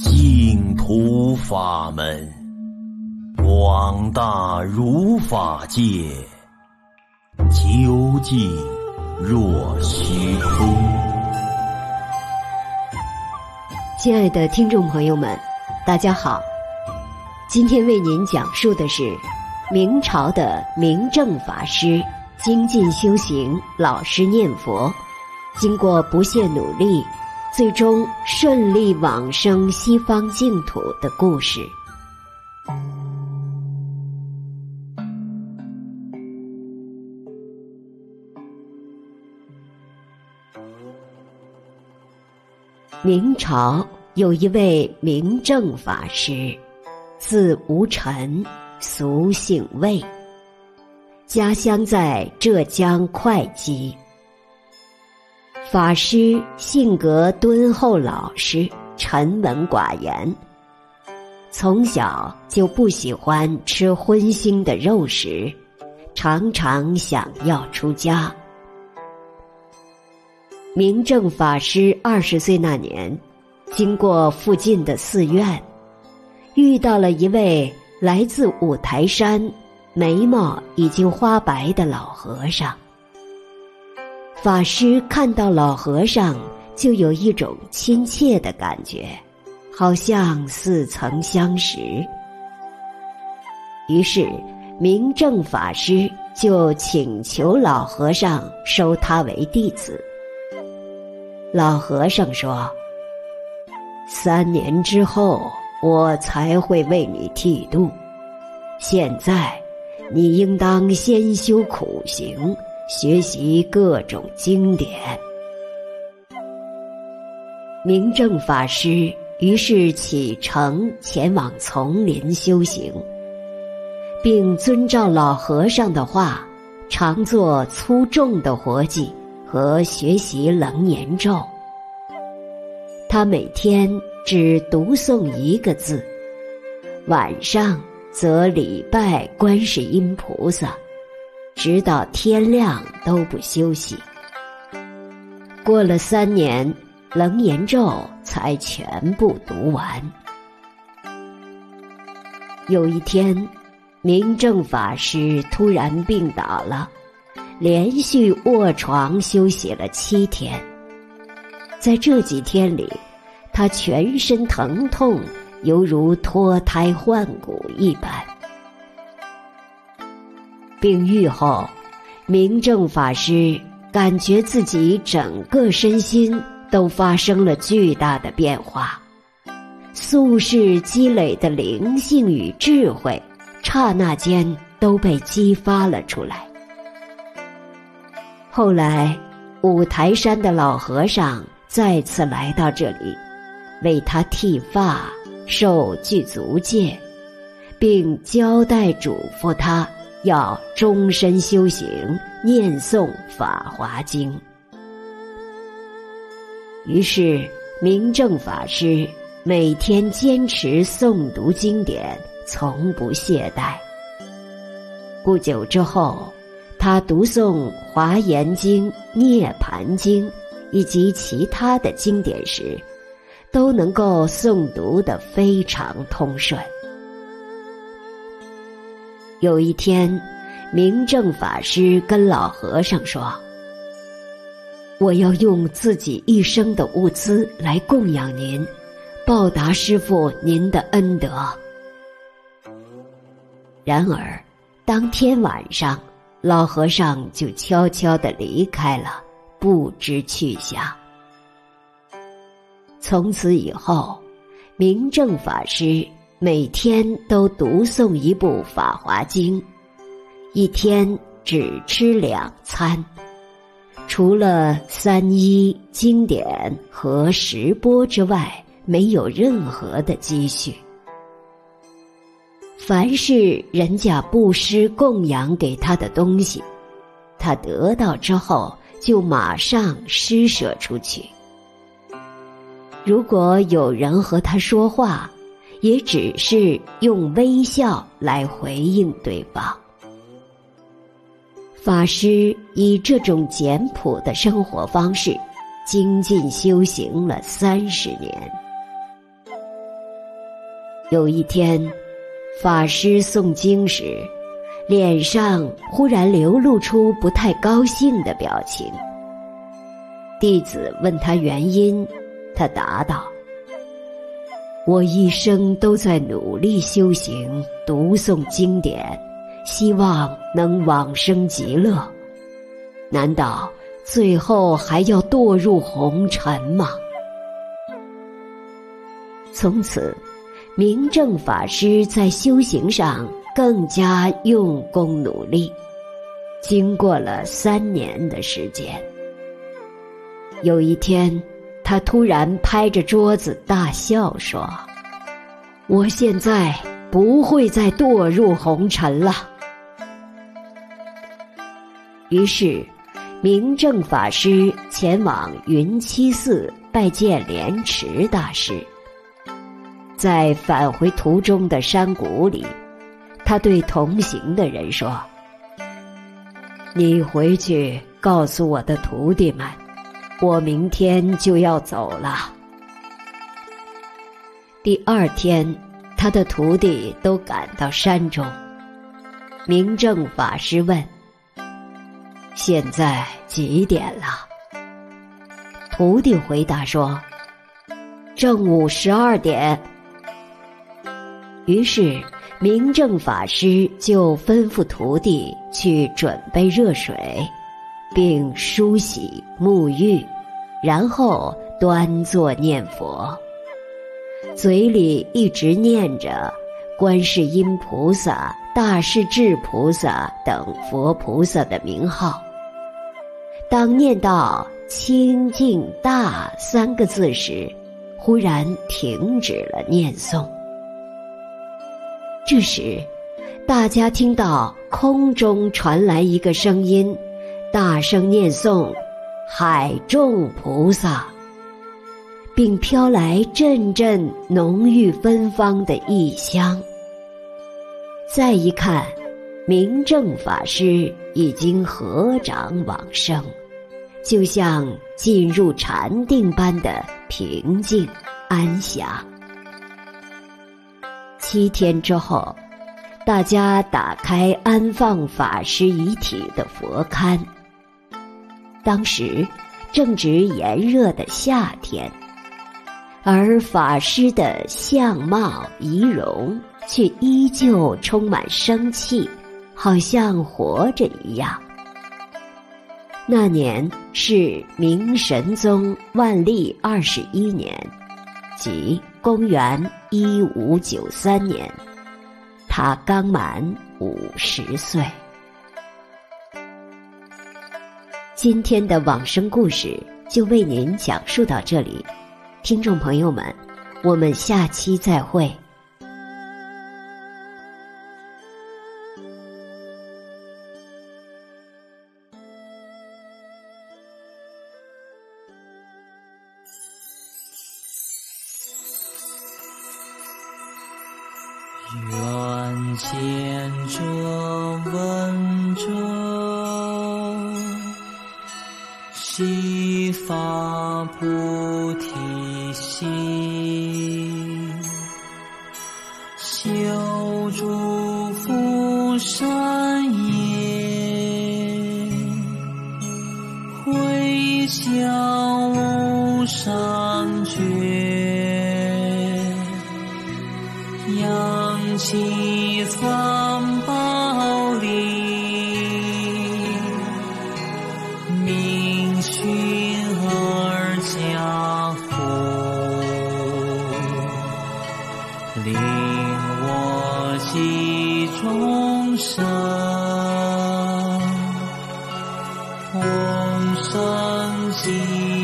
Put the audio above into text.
净土法门，广大如法界，究竟若虚空。亲爱的听众朋友们，大家好，今天为您讲述的是明朝的明正法师精进修行，老实念佛，经过不懈努力。最终顺利往生西方净土的故事。明朝有一位明正法师，字无尘，俗姓魏，家乡在浙江会稽。法师性格敦厚老实，沉稳寡言。从小就不喜欢吃荤腥的肉食，常常想要出家。明正法师二十岁那年，经过附近的寺院，遇到了一位来自五台山、眉毛已经花白的老和尚。法师看到老和尚，就有一种亲切的感觉，好像似曾相识。于是，明正法师就请求老和尚收他为弟子。老和尚说：“三年之后，我才会为你剃度。现在，你应当先修苦行。”学习各种经典，明正法师于是启程前往丛林修行，并遵照老和尚的话，常做粗重的活计和学习楞严咒。他每天只读诵一个字，晚上则礼拜观世音菩萨。直到天亮都不休息。过了三年，楞严咒才全部读完。有一天，明正法师突然病倒了，连续卧床休息了七天。在这几天里，他全身疼痛，犹如脱胎换骨一般。病愈后，明正法师感觉自己整个身心都发生了巨大的变化，宿世积累的灵性与智慧，刹那间都被激发了出来。后来，五台山的老和尚再次来到这里，为他剃发、受具足戒，并交代嘱咐他。要终身修行，念诵《法华经》。于是，明正法师每天坚持诵读经典，从不懈怠。不久之后，他读诵《华严经》《涅槃经》以及其他的经典时，都能够诵读得非常通顺。有一天，明正法师跟老和尚说：“我要用自己一生的物资来供养您，报答师傅您的恩德。”然而，当天晚上，老和尚就悄悄地离开了，不知去向。从此以后，明正法师。每天都读诵一部《法华经》，一天只吃两餐，除了三一、经典和食钵之外，没有任何的积蓄。凡是人家布施供养给他的东西，他得到之后就马上施舍出去。如果有人和他说话，也只是用微笑来回应对方。法师以这种简朴的生活方式，精进修行了三十年。有一天，法师诵经时，脸上忽然流露出不太高兴的表情。弟子问他原因，他答道：“我一生都在努力修行，读诵经典，希望能往生极乐。难道最后还要堕入红尘吗？”从此，明正法师在修行上更加用功努力。经过了三年的时间，有一天，他突然拍着桌子大笑说：“我现在不会再堕入红尘了。”于是，明正法师前往云栖寺拜见莲池大师。在返回途中的山谷里，他对同行的人说：“你回去告诉我的徒弟们，我明天就要走了。”第二天，他的徒弟都赶到山中。明正法师问：“现在几点了？”徒弟回答说：“正午十二点。”于是，明正法师就吩咐徒弟去准备热水，并梳洗沐浴，然后端坐念佛，嘴里一直念着观世音菩萨、大势至菩萨等佛菩萨的名号。当念到“清净大”三个字时，忽然停止了念诵。这时，大家听到空中传来一个声音，大声念诵“海众菩萨”，并飘来阵阵浓郁芬芳的异香。再一看，明正法师已经合掌往生，就像进入禅定般的平静安详。七天之后，大家打开安放法师遗体的佛龛。当时正值炎热的夏天，而法师的相貌仪容却依旧充满生气，好像活着一样。那年是明神宗万历二十一年，即公元一五九三年，他刚满五十岁。今天的往生故事就为您讲述到这里，听众朋友们，我们下期再会。愿见者闻者，悉发菩提心，修诸福生令我既终生同生极